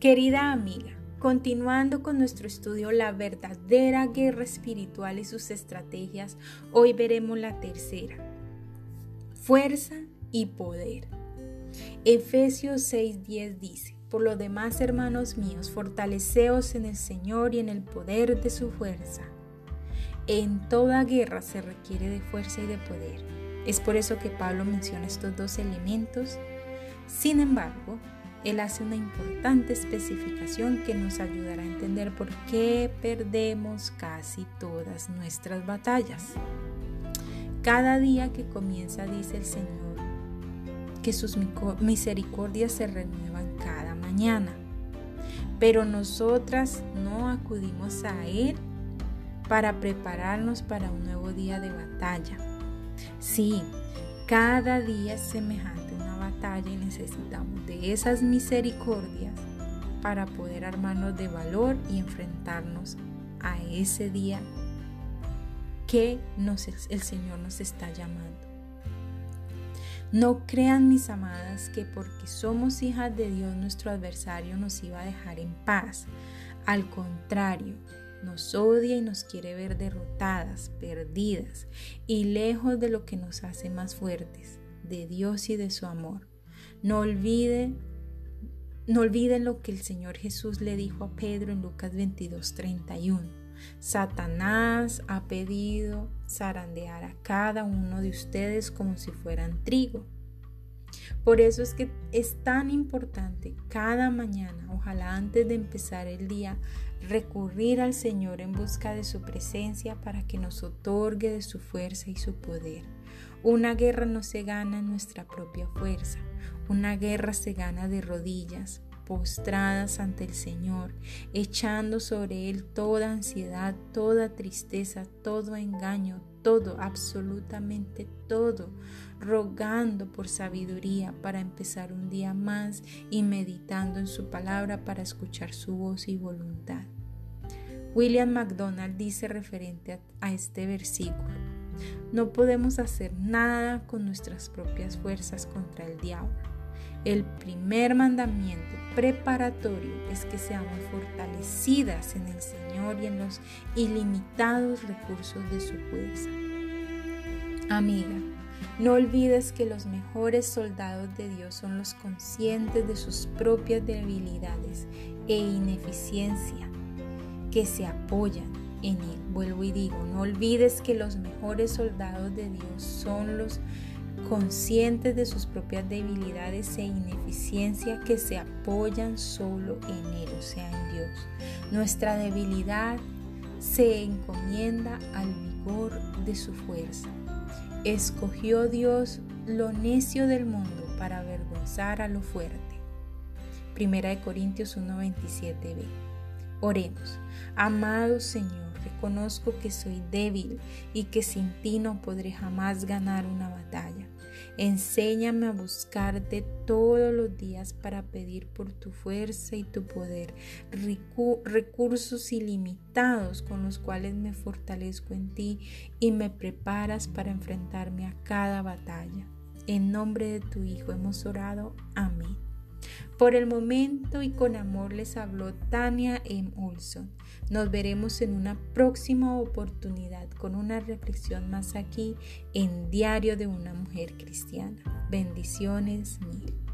Querida amiga, continuando con nuestro estudio La verdadera guerra espiritual y sus estrategias, hoy veremos la tercera, fuerza y poder. Efesios 6:10 dice, por lo demás, hermanos míos, fortaleceos en el Señor y en el poder de su fuerza. En toda guerra se requiere de fuerza y de poder. Es por eso que Pablo menciona estos dos elementos. Sin embargo, él hace una importante especificación que nos ayudará a entender por qué perdemos casi todas nuestras batallas. Cada día que comienza, dice el Señor, que sus misericordias se renuevan cada mañana. Pero nosotras no acudimos a Él para prepararnos para un nuevo día de batalla. Sí, cada día es semejante y necesitamos de esas misericordias para poder armarnos de valor y enfrentarnos a ese día que el Señor nos está llamando. No crean mis amadas que porque somos hijas de Dios nuestro adversario nos iba a dejar en paz. Al contrario, nos odia y nos quiere ver derrotadas, perdidas y lejos de lo que nos hace más fuertes de Dios y de su amor. No olviden, no olviden lo que el Señor Jesús le dijo a Pedro en Lucas 22, 31. Satanás ha pedido zarandear a cada uno de ustedes como si fueran trigo. Por eso es que es tan importante cada mañana, ojalá antes de empezar el día, recurrir al Señor en busca de su presencia para que nos otorgue de su fuerza y su poder. Una guerra no se gana en nuestra propia fuerza, una guerra se gana de rodillas, postradas ante el Señor, echando sobre Él toda ansiedad, toda tristeza, todo engaño, todo, absolutamente todo, rogando por sabiduría para empezar un día más y meditando en su palabra para escuchar su voz y voluntad. William MacDonald dice referente a, este versículo, no podemos hacer nada con nuestras propias fuerzas contra el diablo. El primer mandamiento preparatorio es que seamos fortalecidas en el Señor y en los ilimitados recursos de su fuerza. Amiga, no olvides que los mejores soldados de Dios son los conscientes de sus propias debilidades e ineficiencia, que se apoyan en Él. Vuelvo y digo, no olvides que los mejores soldados de Dios son los conscientes de sus propias debilidades e ineficiencia que se apoyan solo en Él, o sea, en Dios. Nuestra debilidad se encomienda al vigor de su fuerza. Escogió Dios lo necio del mundo para avergonzar a lo fuerte. Primera de Corintios 1:27b. Oremos. Amado Señor, reconozco que soy débil y que sin ti no podré jamás ganar una batalla. Enséñame a buscarte todos los días para pedir por tu fuerza y tu poder, recursos ilimitados con los cuales me fortalezco en ti y me preparas para enfrentarme a cada batalla. En nombre de tu Hijo hemos orado. Amén. Por el momento y con amor les habló Tania M. Olson. Nos veremos en una próxima oportunidad con una reflexión más aquí en Diario de una Mujer Cristiana. Bendiciones mil.